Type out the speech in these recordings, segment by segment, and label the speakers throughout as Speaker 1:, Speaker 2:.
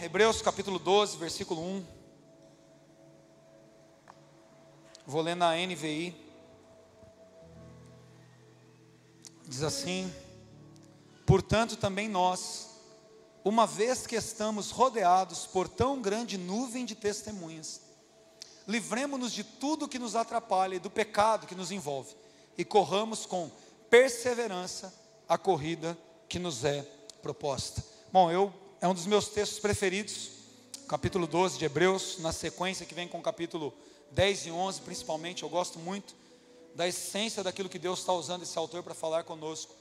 Speaker 1: Hebreus capítulo 12, versículo 1. Vou ler na NVI. Diz assim: Portanto, também nós, uma vez que estamos rodeados por tão grande nuvem de testemunhas, livremos-nos de tudo que nos atrapalha e do pecado que nos envolve, e corramos com perseverança a corrida que nos é proposta. Bom, eu é um dos meus textos preferidos, capítulo 12 de Hebreus, na sequência que vem com o capítulo 10 e 11, principalmente. Eu gosto muito da essência daquilo que Deus está usando esse autor para falar conosco.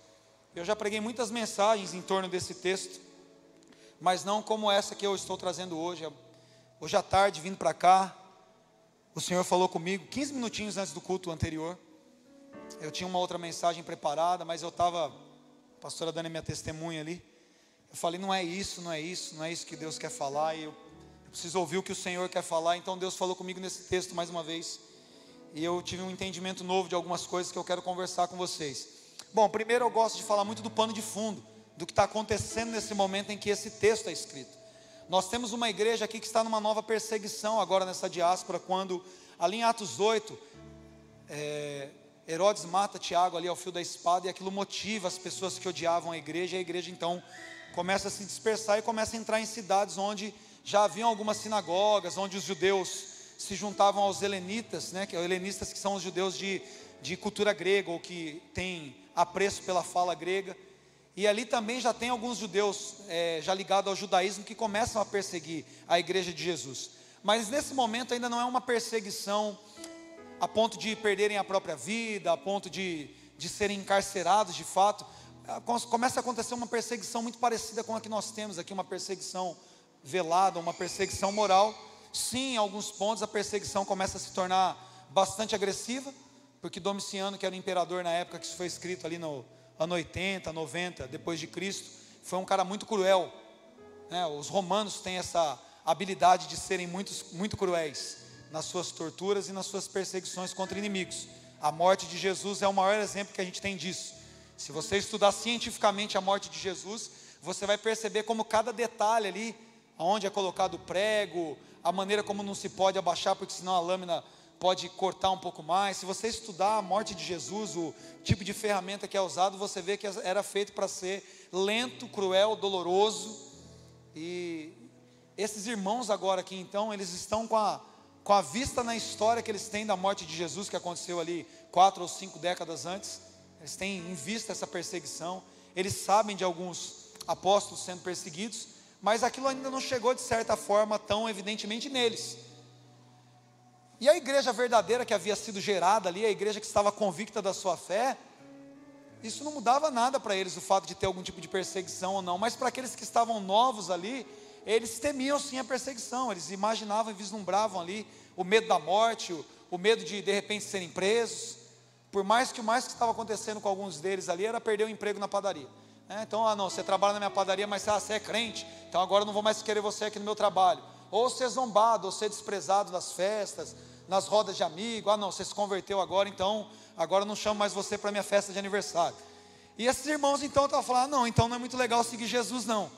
Speaker 1: Eu já preguei muitas mensagens em torno desse texto, mas não como essa que eu estou trazendo hoje. Hoje à tarde, vindo para cá, o Senhor falou comigo, 15 minutinhos antes do culto anterior. Eu tinha uma outra mensagem preparada, mas eu estava, a pastora dando minha testemunha ali. Eu falei, não é isso, não é isso, não é isso que Deus quer falar. E eu, eu preciso ouvir o que o Senhor quer falar. Então Deus falou comigo nesse texto mais uma vez. E eu tive um entendimento novo de algumas coisas que eu quero conversar com vocês. Bom, primeiro eu gosto de falar muito do pano de fundo, do que está acontecendo nesse momento em que esse texto é escrito. Nós temos uma igreja aqui que está numa nova perseguição agora nessa diáspora, quando ali em Atos 8, é, Herodes mata Tiago ali ao fio da espada e aquilo motiva as pessoas que odiavam a igreja, e a igreja então começa a se dispersar e começa a entrar em cidades onde já haviam algumas sinagogas, onde os judeus se juntavam aos helenitas, né, que helenistas que são os judeus de, de cultura grega ou que têm apreço pela fala grega. E ali também já tem alguns judeus é, já ligados ao judaísmo que começam a perseguir a igreja de Jesus. Mas nesse momento ainda não é uma perseguição a ponto de perderem a própria vida, a ponto de, de serem encarcerados de fato, começa a acontecer uma perseguição muito parecida com a que nós temos aqui, uma perseguição velada, uma perseguição moral. Sim, em alguns pontos a perseguição começa a se tornar bastante agressiva, porque Domiciano, que era o imperador na época que isso foi escrito ali no ano 80, 90 depois de Cristo, foi um cara muito cruel. Né? Os romanos têm essa habilidade de serem muito, muito cruéis nas suas torturas e nas suas perseguições contra inimigos. A morte de Jesus é o maior exemplo que a gente tem disso. Se você estudar cientificamente a morte de Jesus, você vai perceber como cada detalhe ali, onde é colocado o prego, a maneira como não se pode abaixar, porque senão a lâmina pode cortar um pouco mais. Se você estudar a morte de Jesus, o tipo de ferramenta que é usado, você vê que era feito para ser lento, cruel, doloroso. E esses irmãos agora aqui, então, eles estão com a, com a vista na história que eles têm da morte de Jesus, que aconteceu ali quatro ou cinco décadas antes eles têm em vista essa perseguição, eles sabem de alguns apóstolos sendo perseguidos, mas aquilo ainda não chegou de certa forma tão evidentemente neles. E a igreja verdadeira que havia sido gerada ali, a igreja que estava convicta da sua fé, isso não mudava nada para eles o fato de ter algum tipo de perseguição ou não, mas para aqueles que estavam novos ali, eles temiam sim a perseguição, eles imaginavam e vislumbravam ali o medo da morte, o, o medo de de repente serem presos. Por mais que o mais que estava acontecendo com alguns deles ali era perder o emprego na padaria. É, então, ah, não, você trabalha na minha padaria, mas ah, você é crente, então agora eu não vou mais querer você aqui no meu trabalho. Ou ser zombado, ou ser desprezado nas festas, nas rodas de amigo. Ah, não, você se converteu agora, então agora eu não chamo mais você para minha festa de aniversário. E esses irmãos então estavam falando: ah, não, então não é muito legal seguir Jesus, não.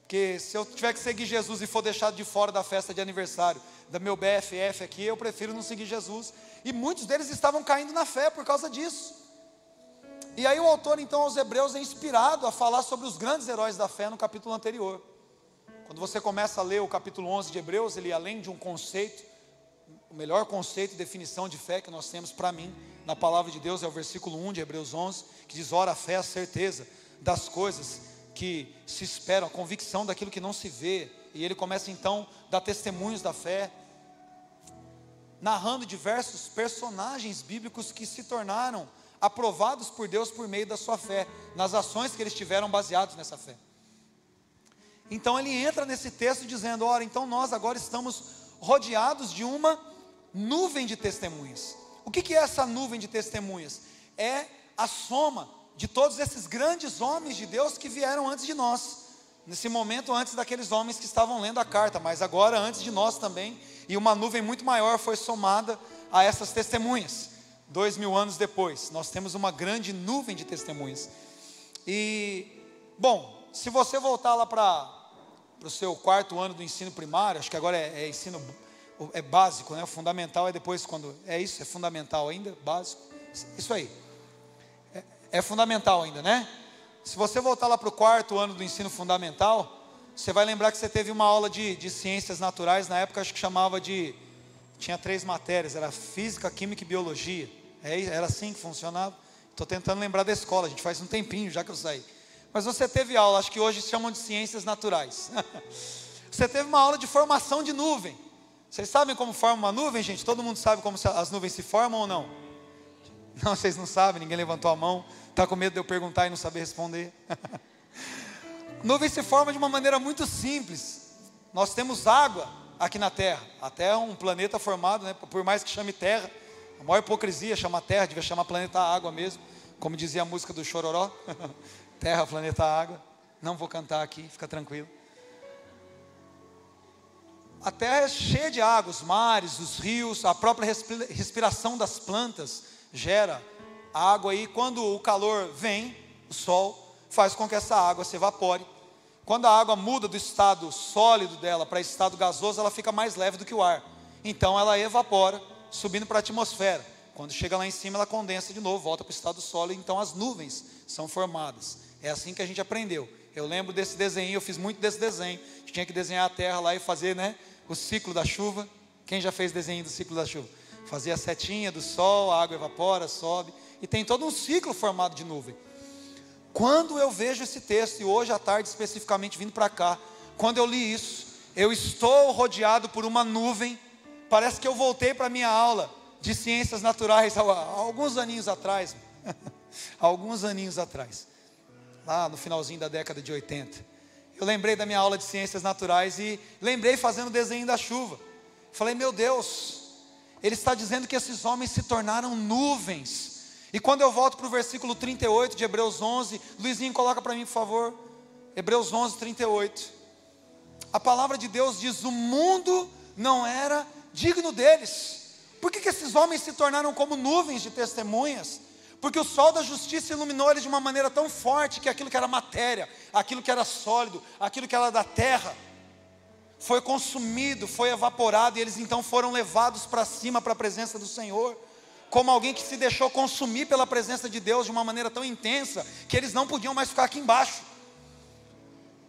Speaker 1: Porque se eu tiver que seguir Jesus e for deixado de fora da festa de aniversário da meu BFF aqui, eu prefiro não seguir Jesus. E muitos deles estavam caindo na fé por causa disso. E aí o autor, então, aos Hebreus é inspirado a falar sobre os grandes heróis da fé no capítulo anterior. Quando você começa a ler o capítulo 11 de Hebreus, ele além de um conceito, o melhor conceito e definição de fé que nós temos para mim na palavra de Deus é o versículo 1 de Hebreus 11, que diz: "Ora a fé é a certeza das coisas que se esperam, a convicção daquilo que não se vê". E ele começa então a dar testemunhos da fé, narrando diversos personagens bíblicos que se tornaram aprovados por Deus por meio da sua fé, nas ações que eles tiveram baseados nessa fé. Então ele entra nesse texto dizendo: Ora, então nós agora estamos rodeados de uma nuvem de testemunhas. O que, que é essa nuvem de testemunhas? É a soma de todos esses grandes homens de Deus que vieram antes de nós nesse momento antes daqueles homens que estavam lendo a carta, mas agora antes de nós também, e uma nuvem muito maior foi somada a essas testemunhas. Dois mil anos depois, nós temos uma grande nuvem de testemunhas. E, bom, se você voltar lá para o seu quarto ano do ensino primário, acho que agora é, é ensino é básico, né? O fundamental é depois quando é isso, é fundamental ainda, básico. Isso aí. É, é fundamental ainda, né? Se você voltar lá para o quarto ano do ensino fundamental, você vai lembrar que você teve uma aula de, de ciências naturais, na época acho que chamava de. Tinha três matérias, era física, química e biologia. É, era assim que funcionava. Estou tentando lembrar da escola, a gente faz um tempinho já que eu saí. Mas você teve aula, acho que hoje chamam de ciências naturais. você teve uma aula de formação de nuvem. Vocês sabem como forma uma nuvem, gente? Todo mundo sabe como as nuvens se formam ou não? Não, vocês não sabem, ninguém levantou a mão. Está com medo de eu perguntar e não saber responder. nuvem se forma de uma maneira muito simples. Nós temos água aqui na Terra. A Terra é um planeta formado, né, por mais que chame Terra. A maior hipocrisia chama Terra, devia chamar planeta Água mesmo. Como dizia a música do Chororó. Terra, planeta Água. Não vou cantar aqui, fica tranquilo. A terra é cheia de água, os mares, os rios, a própria respiração das plantas gera água e quando o calor vem, o sol faz com que essa água se evapore. Quando a água muda do estado sólido dela para estado gasoso, ela fica mais leve do que o ar. Então ela evapora, subindo para a atmosfera. Quando chega lá em cima, ela condensa de novo, volta para o estado sólido, então as nuvens são formadas. É assim que a gente aprendeu. Eu lembro desse desenho, eu fiz muito desse desenho. A tinha que desenhar a terra lá e fazer, né, o ciclo da chuva. Quem já fez desenho do ciclo da chuva? Fazia a setinha do sol, a água evapora, sobe, e tem todo um ciclo formado de nuvem. Quando eu vejo esse texto, e hoje à tarde especificamente vindo para cá, quando eu li isso, eu estou rodeado por uma nuvem, parece que eu voltei para a minha aula de ciências naturais há alguns aninhos atrás, alguns aninhos atrás lá no finalzinho da década de 80. Eu lembrei da minha aula de ciências naturais e lembrei fazendo o desenho da chuva. Falei, meu Deus, ele está dizendo que esses homens se tornaram nuvens. E quando eu volto para o versículo 38 de Hebreus 11, Luizinho, coloca para mim, por favor. Hebreus 11, 38. A palavra de Deus diz: o mundo não era digno deles. Por que, que esses homens se tornaram como nuvens de testemunhas? Porque o sol da justiça iluminou eles de uma maneira tão forte que aquilo que era matéria, aquilo que era sólido, aquilo que era da terra, foi consumido, foi evaporado, e eles então foram levados para cima, para a presença do Senhor, como alguém que se deixou consumir pela presença de Deus de uma maneira tão intensa, que eles não podiam mais ficar aqui embaixo.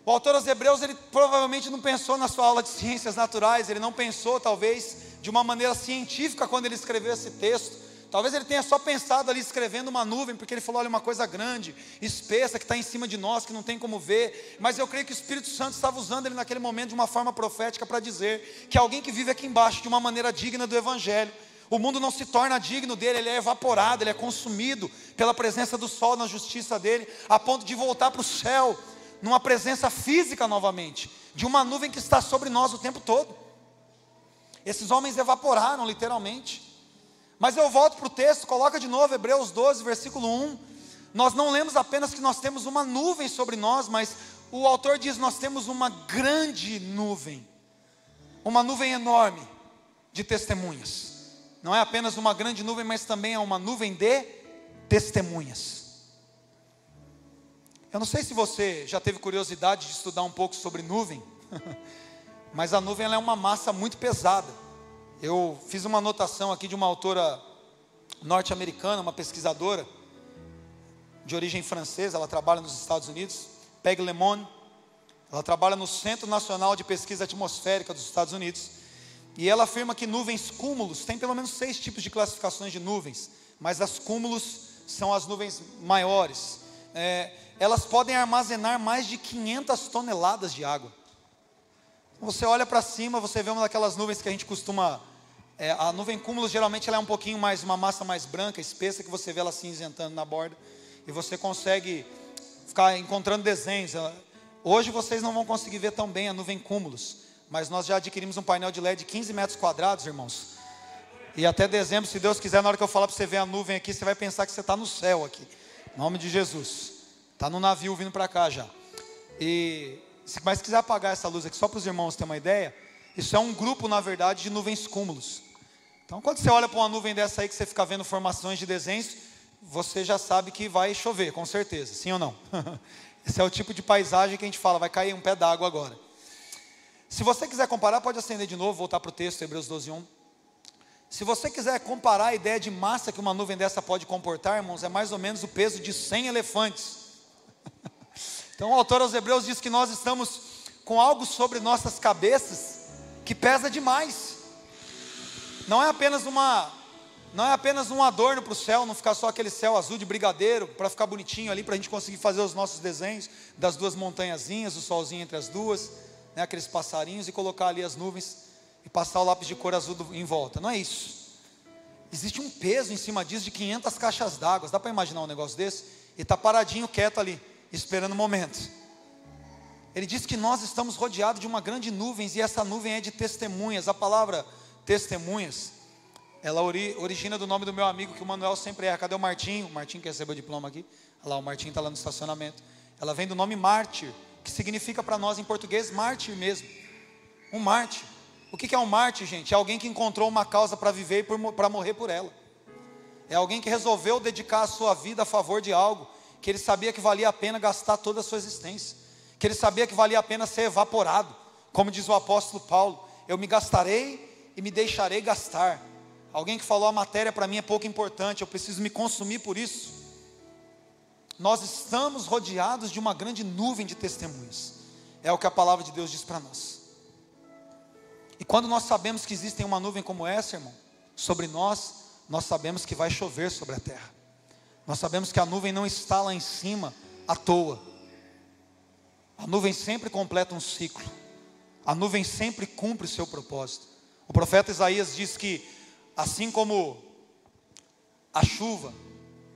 Speaker 1: O autor aos Hebreus, ele provavelmente não pensou na sua aula de ciências naturais, ele não pensou, talvez, de uma maneira científica quando ele escreveu esse texto, Talvez ele tenha só pensado ali escrevendo uma nuvem, porque ele falou: olha, uma coisa grande, espessa, que está em cima de nós, que não tem como ver. Mas eu creio que o Espírito Santo estava usando ele naquele momento de uma forma profética para dizer que alguém que vive aqui embaixo de uma maneira digna do Evangelho, o mundo não se torna digno dele, ele é evaporado, ele é consumido pela presença do sol na justiça dele, a ponto de voltar para o céu, numa presença física novamente, de uma nuvem que está sobre nós o tempo todo. Esses homens evaporaram literalmente. Mas eu volto para o texto, coloca de novo Hebreus 12, versículo 1. Nós não lemos apenas que nós temos uma nuvem sobre nós, mas o autor diz: nós temos uma grande nuvem, uma nuvem enorme de testemunhas. Não é apenas uma grande nuvem, mas também é uma nuvem de testemunhas. Eu não sei se você já teve curiosidade de estudar um pouco sobre nuvem, mas a nuvem é uma massa muito pesada. Eu fiz uma anotação aqui de uma autora norte-americana, uma pesquisadora de origem francesa, ela trabalha nos Estados Unidos, Peg Lemon. Ela trabalha no Centro Nacional de Pesquisa Atmosférica dos Estados Unidos. E ela afirma que nuvens cúmulos, tem pelo menos seis tipos de classificações de nuvens, mas as cúmulos são as nuvens maiores. É, elas podem armazenar mais de 500 toneladas de água. Você olha para cima, você vê uma daquelas nuvens que a gente costuma é, a nuvem cúmulos geralmente ela é um pouquinho mais, uma massa mais branca, espessa, que você vê ela cinzentando na borda. E você consegue ficar encontrando desenhos. Hoje vocês não vão conseguir ver tão bem a nuvem cúmulos. Mas nós já adquirimos um painel de LED de 15 metros quadrados, irmãos. E até dezembro, se Deus quiser, na hora que eu falar para você ver a nuvem aqui, você vai pensar que você está no céu aqui. Em nome de Jesus. Está no navio vindo para cá já. E, mas se quiser apagar essa luz aqui, só para os irmãos terem uma ideia, isso é um grupo, na verdade, de nuvens cúmulos. Então, quando você olha para uma nuvem dessa aí que você fica vendo formações de desenhos, você já sabe que vai chover, com certeza, sim ou não? Esse é o tipo de paisagem que a gente fala, vai cair um pé d'água agora. Se você quiser comparar, pode acender de novo, voltar para o texto, Hebreus 12, 1. Se você quiser comparar a ideia de massa que uma nuvem dessa pode comportar, irmãos, é mais ou menos o peso de 100 elefantes. Então o autor aos Hebreus diz que nós estamos com algo sobre nossas cabeças que pesa demais. Não é apenas uma não é apenas um adorno para o céu, não ficar só aquele céu azul de brigadeiro para ficar bonitinho ali para a gente conseguir fazer os nossos desenhos das duas montanhazinhas, o solzinho entre as duas, né, aqueles passarinhos e colocar ali as nuvens e passar o lápis de cor azul em volta. Não é isso. Existe um peso em cima disso de 500 caixas d'água. Dá para imaginar um negócio desse? E está paradinho, quieto ali esperando o momento. Ele diz que nós estamos rodeados de uma grande nuvem, e essa nuvem é de testemunhas. A palavra testemunhas, ela ori, origina do nome do meu amigo que o Manuel sempre é. Cadê o Martinho? O Martinho que recebeu o diploma aqui. Olha lá, o Martinho está lá no estacionamento. Ela vem do nome mártir, que significa para nós em português mártir mesmo. Um mártir. O que é um mártir, gente? É alguém que encontrou uma causa para viver e para morrer por ela. É alguém que resolveu dedicar a sua vida a favor de algo que ele sabia que valia a pena gastar toda a sua existência, que ele sabia que valia a pena ser evaporado, como diz o apóstolo Paulo: eu me gastarei e me deixarei gastar. Alguém que falou a matéria para mim é pouco importante, eu preciso me consumir por isso. Nós estamos rodeados de uma grande nuvem de testemunhas, é o que a palavra de Deus diz para nós. E quando nós sabemos que existe uma nuvem como essa, irmão, sobre nós, nós sabemos que vai chover sobre a terra. Nós sabemos que a nuvem não está lá em cima à toa. A nuvem sempre completa um ciclo. A nuvem sempre cumpre o seu propósito. O profeta Isaías diz que, assim como a chuva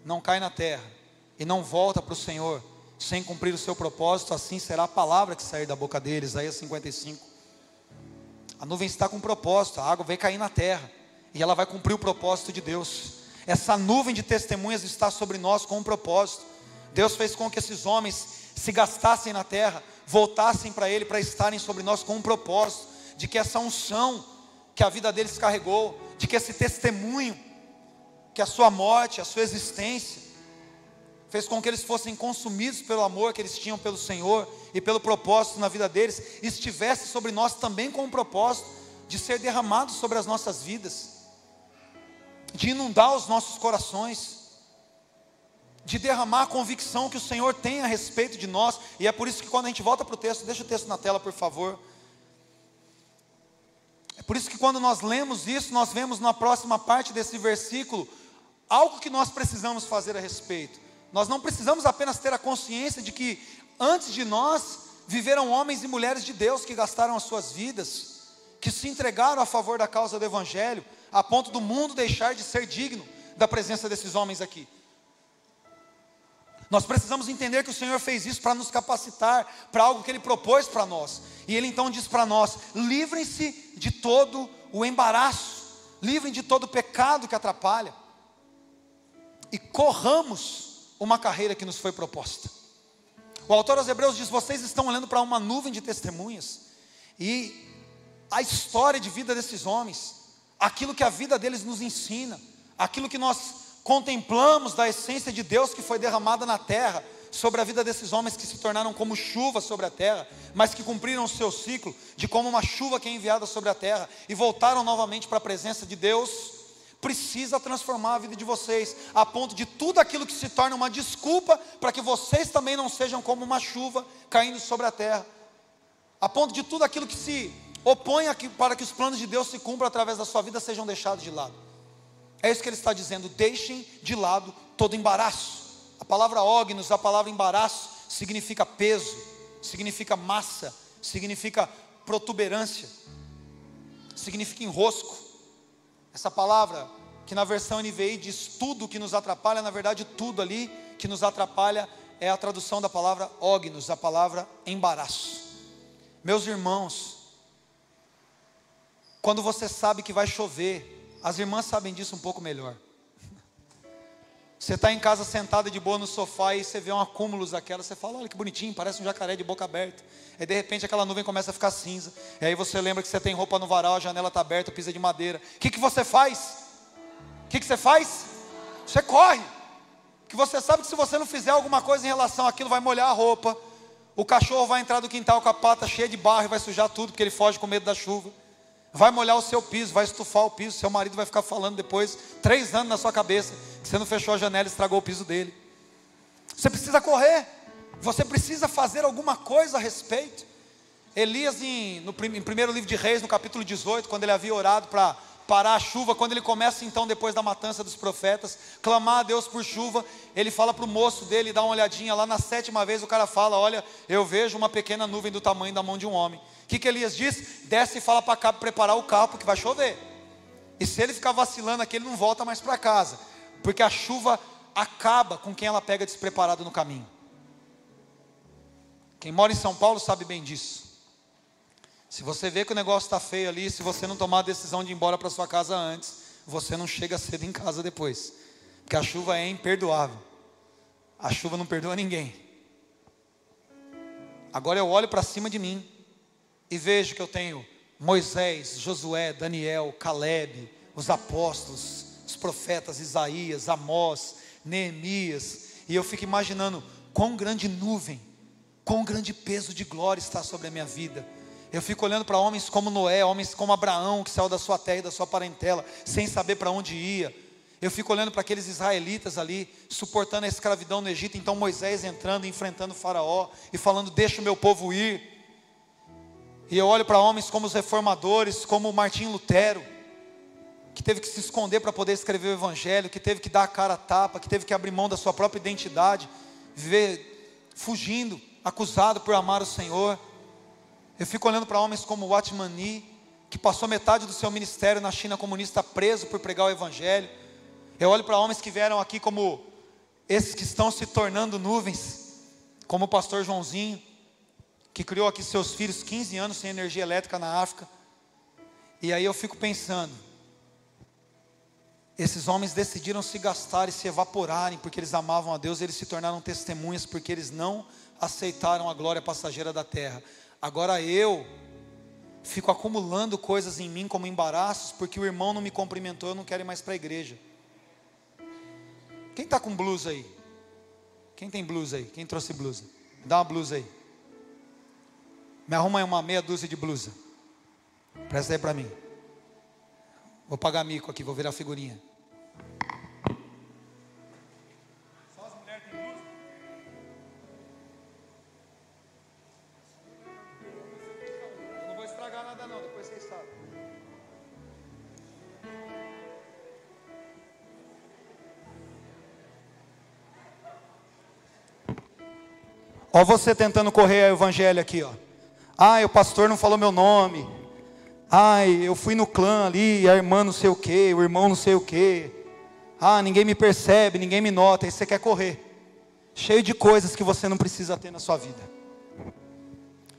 Speaker 1: não cai na terra e não volta para o Senhor sem cumprir o seu propósito, assim será a palavra que sair da boca dele. Isaías 55. A nuvem está com um propósito, a água vai cair na terra e ela vai cumprir o propósito de Deus. Essa nuvem de testemunhas está sobre nós com um propósito. Deus fez com que esses homens se gastassem na terra, voltassem para Ele para estarem sobre nós com um propósito, de que essa unção que a vida deles carregou, de que esse testemunho, que a sua morte, a sua existência, fez com que eles fossem consumidos pelo amor que eles tinham pelo Senhor e pelo propósito na vida deles, estivesse sobre nós também com um propósito de ser derramado sobre as nossas vidas de inundar os nossos corações, de derramar a convicção que o Senhor tem a respeito de nós, e é por isso que quando a gente volta para o texto, deixa o texto na tela, por favor. É por isso que quando nós lemos isso, nós vemos na próxima parte desse versículo algo que nós precisamos fazer a respeito. Nós não precisamos apenas ter a consciência de que antes de nós viveram homens e mulheres de Deus que gastaram as suas vidas, que se entregaram a favor da causa do Evangelho, a ponto do mundo deixar de ser digno da presença desses homens aqui. Nós precisamos entender que o Senhor fez isso para nos capacitar para algo que Ele propôs para nós. E Ele então diz para nós: livrem-se de todo o embaraço, livrem de todo o pecado que atrapalha, e corramos uma carreira que nos foi proposta. O autor aos Hebreus diz: vocês estão olhando para uma nuvem de testemunhas, e a história de vida desses homens, aquilo que a vida deles nos ensina, aquilo que nós contemplamos da essência de Deus que foi derramada na terra, sobre a vida desses homens que se tornaram como chuva sobre a terra, mas que cumpriram o seu ciclo de como uma chuva que é enviada sobre a terra e voltaram novamente para a presença de Deus, precisa transformar a vida de vocês, a ponto de tudo aquilo que se torna uma desculpa para que vocês também não sejam como uma chuva caindo sobre a terra, a ponto de tudo aquilo que se opõe aqui para que os planos de Deus se cumpram através da sua vida sejam deixados de lado. É isso que ele está dizendo, deixem de lado todo embaraço. A palavra ognos, a palavra embaraço, significa peso, significa massa, significa protuberância, significa enrosco. Essa palavra, que na versão NVI diz tudo que nos atrapalha, na verdade, tudo ali que nos atrapalha é a tradução da palavra ognos, a palavra embaraço. Meus irmãos, quando você sabe que vai chover, as irmãs sabem disso um pouco melhor. Você está em casa sentada de boa no sofá e você vê um acúmulo daquela, você fala, olha que bonitinho, parece um jacaré de boca aberta. Aí de repente aquela nuvem começa a ficar cinza. E aí você lembra que você tem roupa no varal, a janela está aberta, pisa de madeira. O que, que você faz? O que, que você faz? Você corre. Que você sabe que se você não fizer alguma coisa em relação àquilo, vai molhar a roupa, O cachorro vai entrar do quintal com a pata cheia de barro e vai sujar tudo, porque ele foge com medo da chuva. Vai molhar o seu piso, vai estufar o piso. Seu marido vai ficar falando depois, três anos na sua cabeça, que você não fechou a janela e estragou o piso dele. Você precisa correr, você precisa fazer alguma coisa a respeito. Elias, em, no, em primeiro livro de Reis, no capítulo 18, quando ele havia orado para parar a chuva, quando ele começa então, depois da matança dos profetas, clamar a Deus por chuva, ele fala para o moço dele, dá uma olhadinha lá na sétima vez, o cara fala: Olha, eu vejo uma pequena nuvem do tamanho da mão de um homem. Que, que Elias diz? Desce e fala para cá preparar o carro, porque vai chover. E se ele ficar vacilando aqui, ele não volta mais para casa, porque a chuva acaba com quem ela pega despreparado no caminho. Quem mora em São Paulo sabe bem disso. Se você vê que o negócio está feio ali, se você não tomar a decisão de ir embora para sua casa antes, você não chega cedo em casa depois. Porque a chuva é imperdoável. A chuva não perdoa ninguém. Agora eu olho para cima de mim e vejo que eu tenho Moisés, Josué, Daniel, Caleb, os apóstolos, os profetas Isaías, Amós, Neemias, e eu fico imaginando quão grande nuvem, quão grande peso de glória está sobre a minha vida eu fico olhando para homens como Noé, homens como Abraão, que saiu da sua terra e da sua parentela, sem saber para onde ia. Eu fico olhando para aqueles israelitas ali, suportando a escravidão no Egito. Então Moisés entrando, enfrentando o Faraó e falando: Deixa o meu povo ir. E eu olho para homens como os reformadores, como Martim Lutero, que teve que se esconder para poder escrever o Evangelho, que teve que dar a cara a tapa, que teve que abrir mão da sua própria identidade, viver fugindo, acusado por amar o Senhor. Eu fico olhando para homens como Watchman Nee, que passou metade do seu ministério na China comunista preso por pregar o Evangelho. Eu olho para homens que vieram aqui como esses que estão se tornando nuvens, como o pastor Joãozinho, que criou aqui seus filhos 15 anos sem energia elétrica na África. E aí eu fico pensando, esses homens decidiram se gastar e se evaporarem porque eles amavam a Deus, eles se tornaram testemunhas porque eles não aceitaram a glória passageira da terra. Agora eu fico acumulando coisas em mim como embaraços, porque o irmão não me cumprimentou, eu não quero ir mais para a igreja. Quem está com blusa aí? Quem tem blusa aí? Quem trouxe blusa? Dá uma blusa aí. Me arruma aí uma meia dúzia de blusa. Presta aí para mim. Vou pagar mico aqui, vou virar figurinha. Ó você tentando correr o evangelho aqui, ó. Ai, o pastor não falou meu nome. Ai, eu fui no clã ali, a irmã não sei o que, o irmão não sei o que. Ah, ninguém me percebe, ninguém me nota. Aí você quer correr. Cheio de coisas que você não precisa ter na sua vida.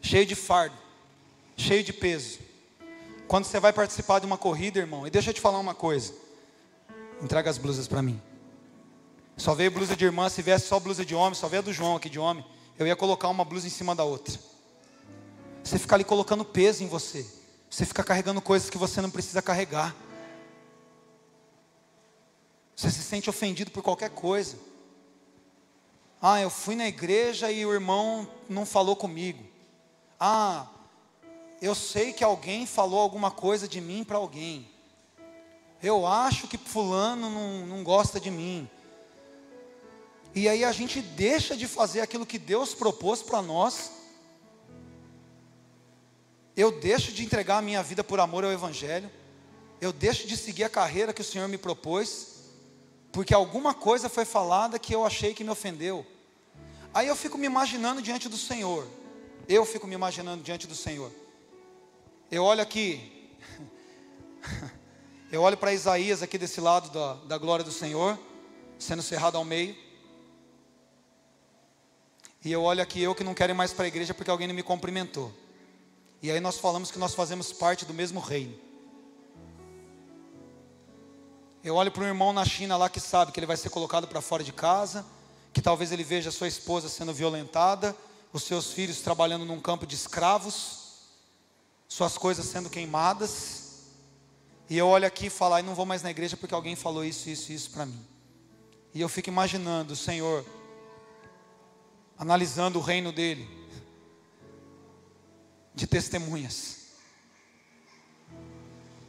Speaker 1: Cheio de fardo. Cheio de peso. Quando você vai participar de uma corrida, irmão, e deixa eu te falar uma coisa. Entrega as blusas para mim. Só veio blusa de irmã, se viesse só blusa de homem, só veio a do João aqui de homem eu ia colocar uma blusa em cima da outra. Você fica ali colocando peso em você. Você fica carregando coisas que você não precisa carregar. Você se sente ofendido por qualquer coisa. Ah, eu fui na igreja e o irmão não falou comigo. Ah, eu sei que alguém falou alguma coisa de mim para alguém. Eu acho que fulano não, não gosta de mim. E aí a gente deixa de fazer aquilo que Deus propôs para nós. Eu deixo de entregar a minha vida por amor ao Evangelho. Eu deixo de seguir a carreira que o Senhor me propôs. Porque alguma coisa foi falada que eu achei que me ofendeu. Aí eu fico me imaginando diante do Senhor. Eu fico me imaginando diante do Senhor. Eu olho aqui. Eu olho para Isaías aqui desse lado da, da glória do Senhor, sendo cerrado ao meio. E eu olho aqui, eu que não quero ir mais para a igreja porque alguém não me cumprimentou. E aí nós falamos que nós fazemos parte do mesmo reino. Eu olho para um irmão na China lá que sabe que ele vai ser colocado para fora de casa, que talvez ele veja sua esposa sendo violentada, os seus filhos trabalhando num campo de escravos, suas coisas sendo queimadas. E eu olho aqui e falo, ah, não vou mais na igreja porque alguém falou isso, isso, isso para mim. E eu fico imaginando, Senhor, analisando o reino dele, de testemunhas.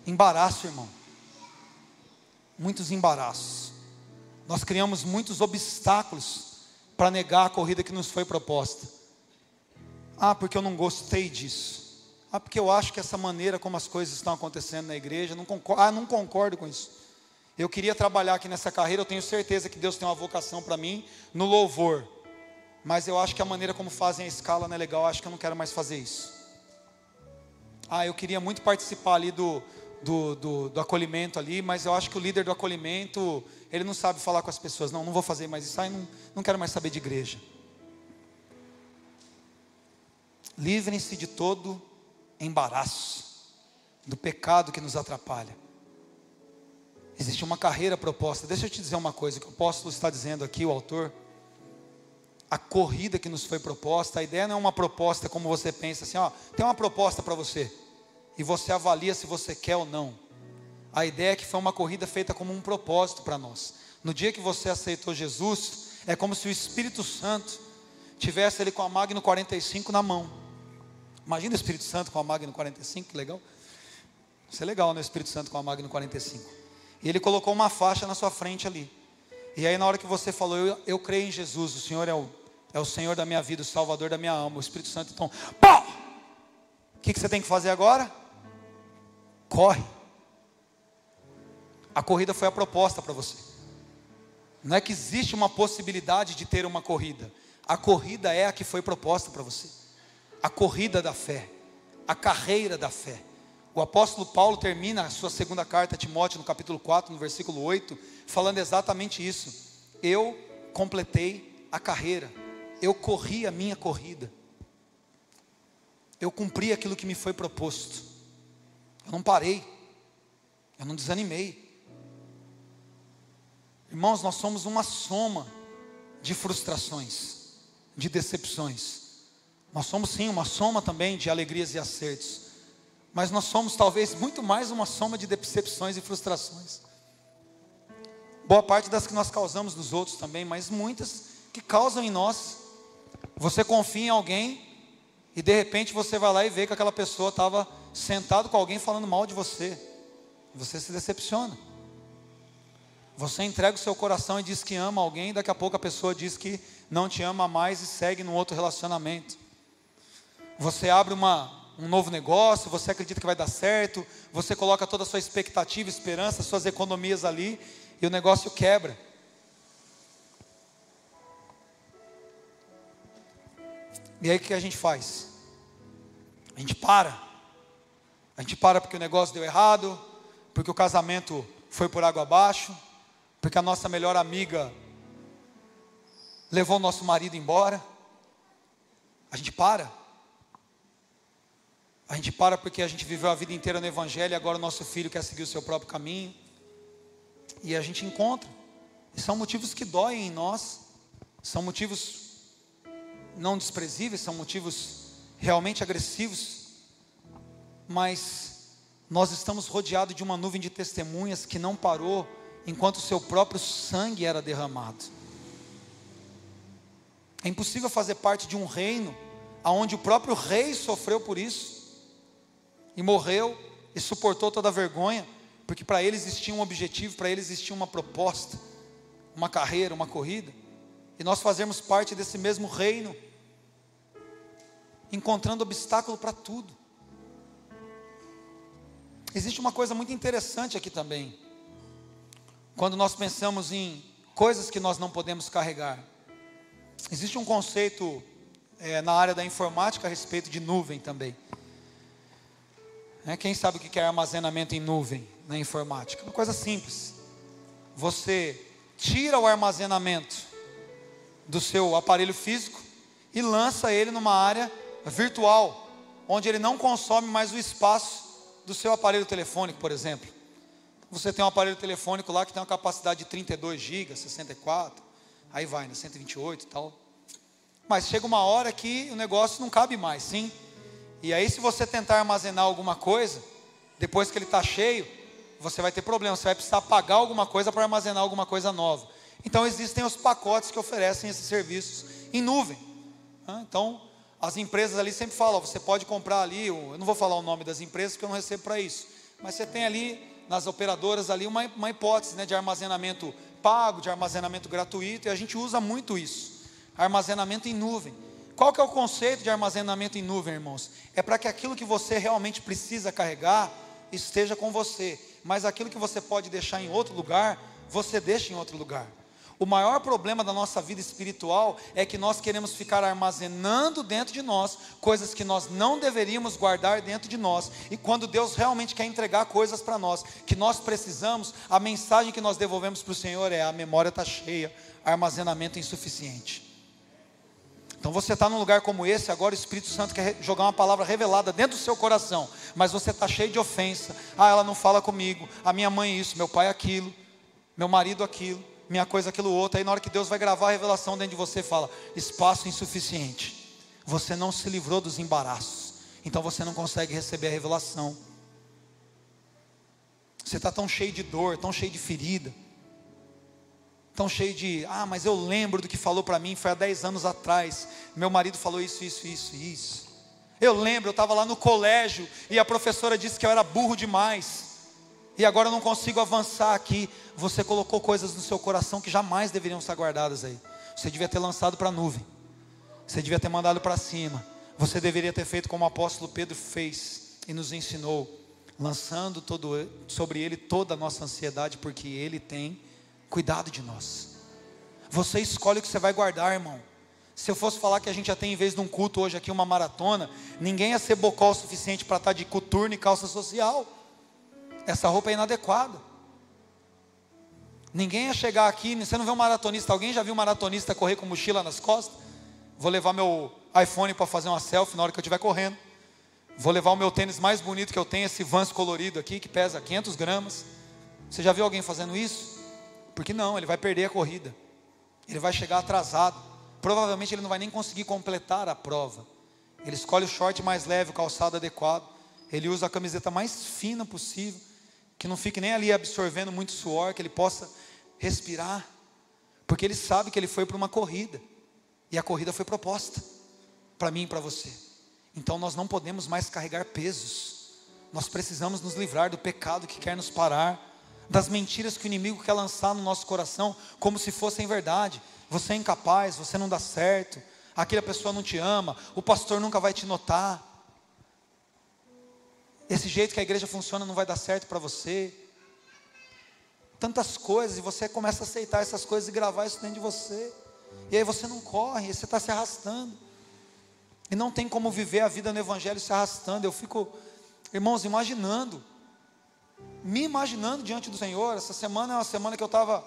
Speaker 1: Embaraço, irmão. Muitos embaraços. Nós criamos muitos obstáculos para negar a corrida que nos foi proposta. Ah, porque eu não gostei disso. Ah, porque eu acho que essa maneira como as coisas estão acontecendo na igreja, não concordo, ah, não concordo com isso. Eu queria trabalhar aqui nessa carreira, eu tenho certeza que Deus tem uma vocação para mim no louvor. Mas eu acho que a maneira como fazem a escala não é legal, acho que eu não quero mais fazer isso. Ah, eu queria muito participar ali do, do, do, do, acolhimento ali, mas eu acho que o líder do acolhimento, ele não sabe falar com as pessoas. Não, não vou fazer mais isso, aí não, não quero mais saber de igreja. Livrem-se de todo embaraço, do pecado que nos atrapalha. Existe uma carreira proposta. Deixa eu te dizer uma coisa que o apóstolo está dizendo aqui, o autor. A corrida que nos foi proposta, a ideia não é uma proposta como você pensa assim, ó, tem uma proposta para você e você avalia se você quer ou não. A ideia é que foi uma corrida feita como um propósito para nós. No dia que você aceitou Jesus, é como se o Espírito Santo tivesse ele com a Magno 45 na mão. Imagina o Espírito Santo com a Magno 45, que legal. Isso é legal, né? O Espírito Santo com a Magno 45. E ele colocou uma faixa na sua frente ali. E aí, na hora que você falou, eu, eu creio em Jesus, o Senhor é o, é o Senhor da minha vida, o Salvador da minha alma, o Espírito Santo, então, pau! O que, que você tem que fazer agora? Corre. A corrida foi a proposta para você. Não é que existe uma possibilidade de ter uma corrida. A corrida é a que foi proposta para você. A corrida da fé. A carreira da fé. O apóstolo Paulo termina a sua segunda carta a Timóteo, no capítulo 4, no versículo 8, falando exatamente isso. Eu completei a carreira. Eu corri a minha corrida. Eu cumpri aquilo que me foi proposto. Eu não parei. Eu não desanimei. Irmãos, nós somos uma soma de frustrações, de decepções. Nós somos sim uma soma também de alegrias e acertos. Mas nós somos talvez muito mais uma soma de decepções e frustrações. Boa parte das que nós causamos nos outros também, mas muitas que causam em nós. Você confia em alguém e de repente você vai lá e vê que aquela pessoa estava sentado com alguém falando mal de você. Você se decepciona. Você entrega o seu coração e diz que ama alguém, daqui a pouco a pessoa diz que não te ama mais e segue num outro relacionamento. Você abre uma, um novo negócio, você acredita que vai dar certo, você coloca toda a sua expectativa, esperança, suas economias ali, e o negócio quebra. E aí o que a gente faz? A gente para. A gente para porque o negócio deu errado, porque o casamento foi por água abaixo, porque a nossa melhor amiga levou o nosso marido embora. A gente para. A gente para porque a gente viveu a vida inteira no Evangelho e agora o nosso filho quer seguir o seu próprio caminho. E a gente encontra. E são motivos que doem em nós, são motivos não desprezíveis, são motivos realmente agressivos, mas nós estamos rodeados de uma nuvem de testemunhas que não parou enquanto o seu próprio sangue era derramado. É impossível fazer parte de um reino onde o próprio rei sofreu por isso e morreu e suportou toda a vergonha, porque para ele existia um objetivo, para ele existia uma proposta, uma carreira, uma corrida, e nós fazemos parte desse mesmo reino, encontrando obstáculo para tudo. Existe uma coisa muito interessante aqui também. Quando nós pensamos em coisas que nós não podemos carregar. Existe um conceito é, na área da informática a respeito de nuvem também. É, quem sabe o que é armazenamento em nuvem na informática? Uma coisa simples. Você tira o armazenamento do seu aparelho físico e lança ele numa área virtual, onde ele não consome mais o espaço do seu aparelho telefônico, por exemplo. Você tem um aparelho telefônico lá que tem uma capacidade de 32 GB, 64, aí vai, né, 128 e tal. Mas chega uma hora que o negócio não cabe mais, sim. E aí, se você tentar armazenar alguma coisa, depois que ele está cheio, você vai ter problema. Você vai precisar pagar alguma coisa para armazenar alguma coisa nova. Então, existem os pacotes que oferecem esses serviços em nuvem. Então, as empresas ali sempre falam, você pode comprar ali, eu não vou falar o nome das empresas porque eu não recebo para isso, mas você tem ali nas operadoras ali uma, uma hipótese né, de armazenamento pago, de armazenamento gratuito, e a gente usa muito isso, armazenamento em nuvem. Qual que é o conceito de armazenamento em nuvem, irmãos? É para que aquilo que você realmente precisa carregar esteja com você, mas aquilo que você pode deixar em outro lugar, você deixa em outro lugar. O maior problema da nossa vida espiritual é que nós queremos ficar armazenando dentro de nós coisas que nós não deveríamos guardar dentro de nós. E quando Deus realmente quer entregar coisas para nós que nós precisamos, a mensagem que nós devolvemos para o Senhor é: a memória está cheia, armazenamento insuficiente. Então você está num lugar como esse, agora o Espírito Santo quer jogar uma palavra revelada dentro do seu coração, mas você está cheio de ofensa. Ah, ela não fala comigo, a minha mãe isso, meu pai aquilo, meu marido aquilo minha coisa aquilo outro. Aí na hora que Deus vai gravar a revelação dentro de você, fala: espaço insuficiente. Você não se livrou dos embaraços. Então você não consegue receber a revelação. Você está tão cheio de dor, tão cheio de ferida. Tão cheio de, ah, mas eu lembro do que falou para mim, foi há 10 anos atrás. Meu marido falou isso, isso, isso, isso. Eu lembro, eu estava lá no colégio e a professora disse que eu era burro demais e agora eu não consigo avançar aqui. Você colocou coisas no seu coração que jamais deveriam estar guardadas aí. Você devia ter lançado para a nuvem, você devia ter mandado para cima, você deveria ter feito como o apóstolo Pedro fez e nos ensinou, lançando todo, sobre ele toda a nossa ansiedade, porque ele tem cuidado de nós. Você escolhe o que você vai guardar, irmão. Se eu fosse falar que a gente já tem, em vez de um culto hoje aqui, uma maratona, ninguém ia ser bocó o suficiente para estar de coturno e calça social. Essa roupa é inadequada. Ninguém ia chegar aqui, você não vê um maratonista, alguém já viu um maratonista correr com mochila nas costas? Vou levar meu iPhone para fazer uma selfie na hora que eu estiver correndo. Vou levar o meu tênis mais bonito que eu tenho, esse Vans colorido aqui, que pesa 500 gramas. Você já viu alguém fazendo isso? Porque não, ele vai perder a corrida. Ele vai chegar atrasado. Provavelmente ele não vai nem conseguir completar a prova. Ele escolhe o short mais leve, o calçado adequado. Ele usa a camiseta mais fina possível que não fique nem ali absorvendo muito suor, que ele possa respirar, porque ele sabe que ele foi para uma corrida, e a corrida foi proposta para mim e para você. Então nós não podemos mais carregar pesos, nós precisamos nos livrar do pecado que quer nos parar, das mentiras que o inimigo quer lançar no nosso coração, como se fossem verdade. Você é incapaz, você não dá certo, aquela pessoa não te ama, o pastor nunca vai te notar. Esse jeito que a igreja funciona não vai dar certo para você. Tantas coisas, e você começa a aceitar essas coisas e gravar isso dentro de você. E aí você não corre, você está se arrastando. E não tem como viver a vida no Evangelho se arrastando. Eu fico, irmãos, imaginando, me imaginando diante do Senhor. Essa semana é uma semana que eu estava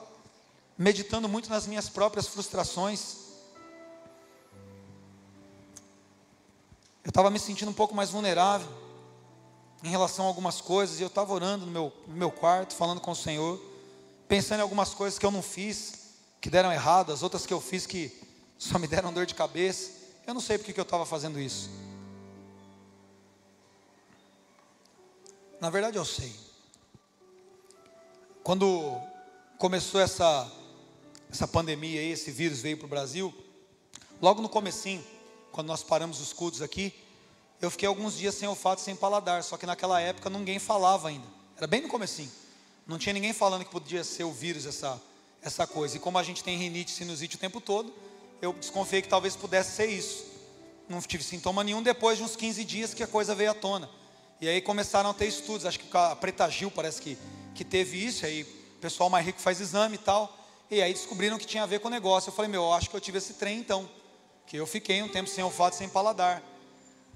Speaker 1: meditando muito nas minhas próprias frustrações. Eu estava me sentindo um pouco mais vulnerável em relação a algumas coisas, e eu estava orando no meu, no meu quarto, falando com o Senhor, pensando em algumas coisas que eu não fiz, que deram errado, as outras que eu fiz que só me deram dor de cabeça. Eu não sei porque que eu estava fazendo isso. Na verdade eu sei. Quando começou essa, essa pandemia esse vírus veio para o Brasil, logo no comecinho, quando nós paramos os cultos aqui, eu fiquei alguns dias sem olfato, sem paladar, só que naquela época ninguém falava ainda. Era bem no comecinho. Não tinha ninguém falando que podia ser o vírus essa essa coisa. E como a gente tem rinite, sinusite o tempo todo, eu desconfiei que talvez pudesse ser isso. Não tive sintoma nenhum depois de uns 15 dias que a coisa veio à tona. E aí começaram a ter estudos, acho que a Preta Gil parece que, que teve isso, aí o pessoal mais rico faz exame e tal. E aí descobriram que tinha a ver com o negócio. Eu falei, meu, eu acho que eu tive esse trem então. Que eu fiquei um tempo sem olfato, sem paladar.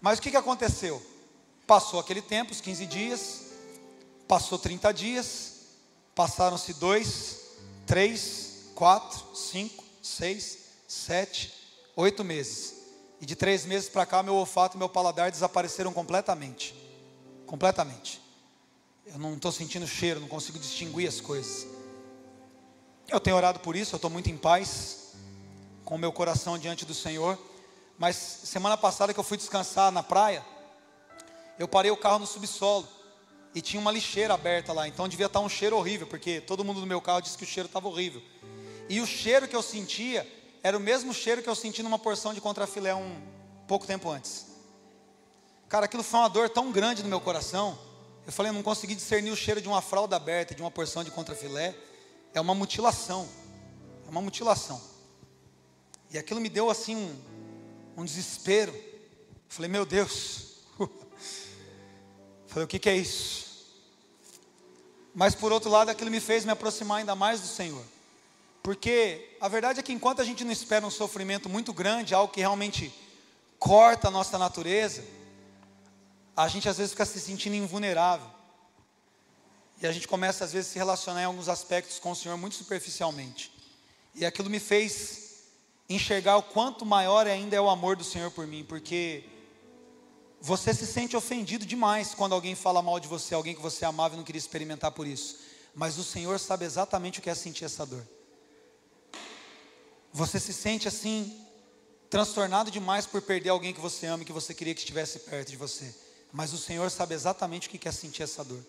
Speaker 1: Mas o que, que aconteceu? Passou aquele tempo, os 15 dias, passou 30 dias, passaram-se dois, três, quatro, cinco, seis, sete, oito meses. E de três meses para cá, meu olfato e meu paladar desapareceram completamente. Completamente. Eu não estou sentindo cheiro, não consigo distinguir as coisas. Eu tenho orado por isso, eu estou muito em paz, com o meu coração diante do Senhor. Mas semana passada que eu fui descansar na praia, eu parei o carro no subsolo e tinha uma lixeira aberta lá, então devia estar um cheiro horrível, porque todo mundo no meu carro disse que o cheiro estava horrível. E o cheiro que eu sentia era o mesmo cheiro que eu senti numa porção de contrafilé um pouco tempo antes. Cara, aquilo foi uma dor tão grande no meu coração. Eu falei, eu não consegui discernir o cheiro de uma fralda aberta, de uma porção de contrafilé. É uma mutilação. É uma mutilação. E aquilo me deu assim um, um desespero. Falei, meu Deus. falei, o que, que é isso? Mas por outro lado, aquilo me fez me aproximar ainda mais do Senhor. Porque a verdade é que enquanto a gente não espera um sofrimento muito grande, algo que realmente corta a nossa natureza, a gente às vezes fica se sentindo invulnerável. E a gente começa às vezes a se relacionar em alguns aspectos com o Senhor muito superficialmente. E aquilo me fez enxergar o quanto maior ainda é o amor do Senhor por mim, porque você se sente ofendido demais quando alguém fala mal de você, alguém que você amava e não queria experimentar por isso. Mas o Senhor sabe exatamente o que é sentir essa dor. Você se sente assim, transtornado demais por perder alguém que você ama e que você queria que estivesse perto de você. Mas o Senhor sabe exatamente o que é sentir essa dor.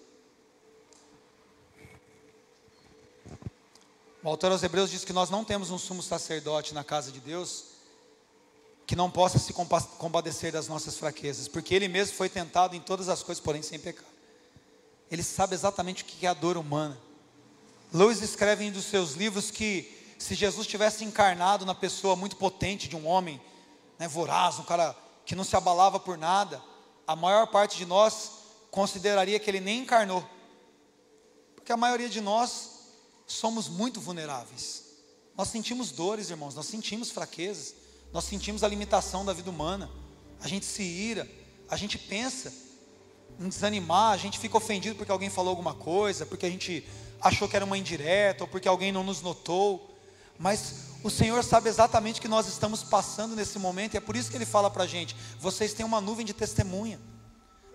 Speaker 1: O autor aos Hebreus diz que nós não temos um sumo sacerdote na casa de Deus que não possa se compadecer das nossas fraquezas, porque ele mesmo foi tentado em todas as coisas, porém sem pecado. Ele sabe exatamente o que é a dor humana. Lewis escreve em um dos seus livros que se Jesus tivesse encarnado na pessoa muito potente de um homem, né, voraz, um cara que não se abalava por nada, a maior parte de nós consideraria que ele nem encarnou. Porque a maioria de nós somos muito vulneráveis. Nós sentimos dores, irmãos, nós sentimos fraquezas, nós sentimos a limitação da vida humana. A gente se ira, a gente pensa em desanimar, a gente fica ofendido porque alguém falou alguma coisa, porque a gente achou que era uma indireta, ou porque alguém não nos notou mas o Senhor sabe exatamente o que nós estamos passando nesse momento, e é por isso que Ele fala para a gente: vocês têm uma nuvem de testemunha,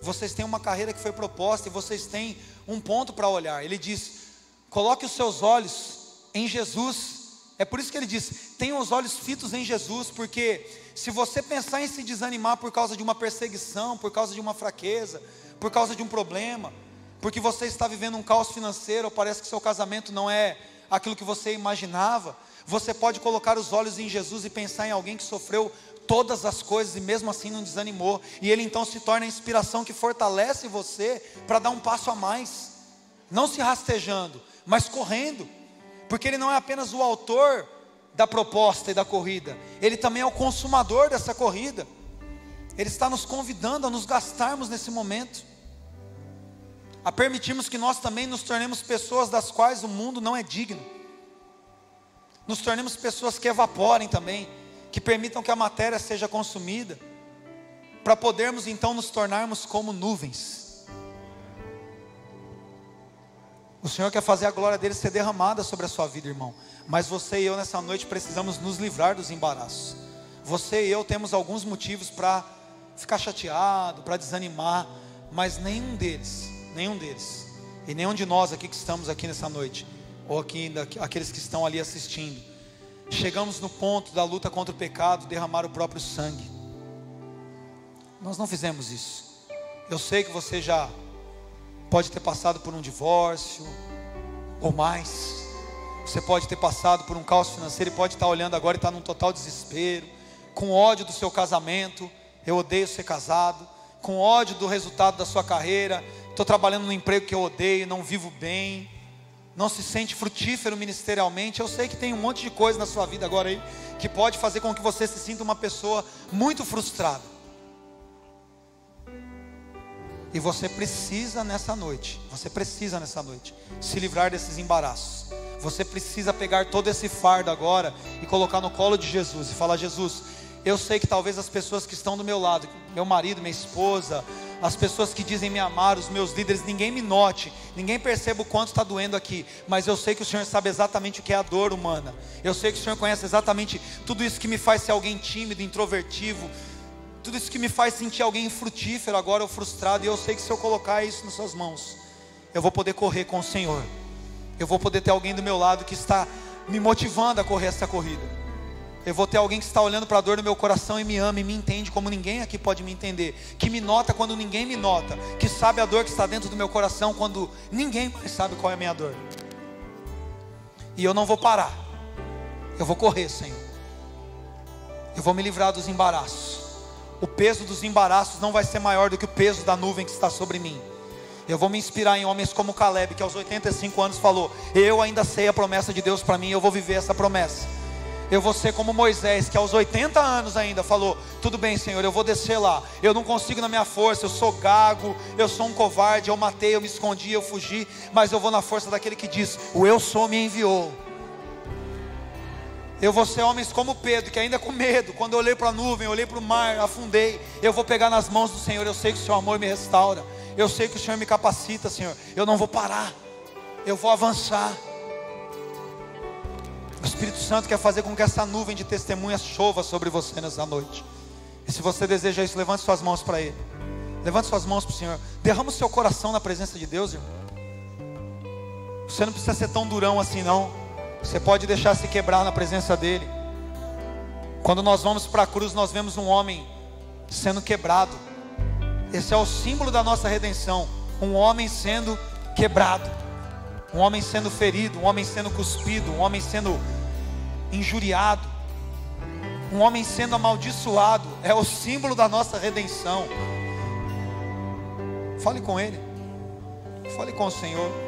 Speaker 1: vocês têm uma carreira que foi proposta, e vocês têm um ponto para olhar. Ele diz: coloque os seus olhos em Jesus. É por isso que ele diz: tenham os olhos fitos em Jesus, porque se você pensar em se desanimar por causa de uma perseguição, por causa de uma fraqueza, por causa de um problema, porque você está vivendo um caos financeiro, ou parece que seu casamento não é aquilo que você imaginava, você pode colocar os olhos em Jesus e pensar em alguém que sofreu todas as coisas e mesmo assim não desanimou, e ele então se torna a inspiração que fortalece você para dar um passo a mais, não se rastejando, mas correndo, porque ele não é apenas o autor da proposta e da corrida, ele também é o consumador dessa corrida. Ele está nos convidando a nos gastarmos nesse momento, a permitirmos que nós também nos tornemos pessoas das quais o mundo não é digno nos tornemos pessoas que evaporem também, que permitam que a matéria seja consumida, para podermos então nos tornarmos como nuvens. O Senhor quer fazer a glória dele ser derramada sobre a sua vida, irmão. Mas você e eu nessa noite precisamos nos livrar dos embaraços. Você e eu temos alguns motivos para ficar chateado, para desanimar, mas nenhum deles, nenhum deles, e nenhum de nós aqui que estamos aqui nessa noite, ou aqui aqueles que estão ali assistindo, chegamos no ponto da luta contra o pecado, derramar o próprio sangue. Nós não fizemos isso. Eu sei que você já pode ter passado por um divórcio ou mais. Você pode ter passado por um caos financeiro e pode estar olhando agora e estar num total desespero, com ódio do seu casamento. Eu odeio ser casado, com ódio do resultado da sua carreira. Estou trabalhando no emprego que eu odeio, não vivo bem não se sente frutífero ministerialmente, eu sei que tem um monte de coisa na sua vida agora aí que pode fazer com que você se sinta uma pessoa muito frustrada. E você precisa nessa noite, você precisa nessa noite se livrar desses embaraços. Você precisa pegar todo esse fardo agora e colocar no colo de Jesus e falar: Jesus, eu sei que talvez as pessoas que estão do meu lado, meu marido, minha esposa, as pessoas que dizem me amar, os meus líderes, ninguém me note, ninguém perceba o quanto está doendo aqui, mas eu sei que o Senhor sabe exatamente o que é a dor humana, eu sei que o Senhor conhece exatamente tudo isso que me faz ser alguém tímido, introvertido, tudo isso que me faz sentir alguém infrutífero agora ou frustrado, e eu sei que se eu colocar isso nas Suas mãos, eu vou poder correr com o Senhor, eu vou poder ter alguém do meu lado que está me motivando a correr essa corrida. Eu vou ter alguém que está olhando para a dor no meu coração e me ama e me entende como ninguém aqui pode me entender. Que me nota quando ninguém me nota. Que sabe a dor que está dentro do meu coração quando ninguém mais sabe qual é a minha dor. E eu não vou parar. Eu vou correr, Senhor. Eu vou me livrar dos embaraços. O peso dos embaraços não vai ser maior do que o peso da nuvem que está sobre mim. Eu vou me inspirar em homens como Caleb, que aos 85 anos falou: Eu ainda sei a promessa de Deus para mim, eu vou viver essa promessa. Eu vou ser como Moisés, que aos 80 anos ainda falou: Tudo bem, Senhor, eu vou descer lá. Eu não consigo na minha força, eu sou gago, eu sou um covarde, eu matei, eu me escondi, eu fugi, mas eu vou na força daquele que diz: O eu sou me enviou. Eu vou ser homens como Pedro, que ainda com medo, quando eu olhei para a nuvem, olhei para o mar, afundei. Eu vou pegar nas mãos do Senhor, eu sei que o seu amor me restaura. Eu sei que o Senhor me capacita, Senhor. Eu não vou parar. Eu vou avançar. O Espírito Santo quer fazer com que essa nuvem de testemunhas chova sobre você nessa noite. E se você deseja isso, levante suas mãos para Ele. Levante suas mãos para o Senhor. Derrama o seu coração na presença de Deus, irmão. Você não precisa ser tão durão assim, não. Você pode deixar se quebrar na presença dEle. Quando nós vamos para a cruz, nós vemos um homem sendo quebrado. Esse é o símbolo da nossa redenção. Um homem sendo quebrado, um homem sendo ferido, um homem sendo cuspido, um homem sendo injuriado, um homem sendo amaldiçoado. É o símbolo da nossa redenção. Fale com Ele, fale com o Senhor.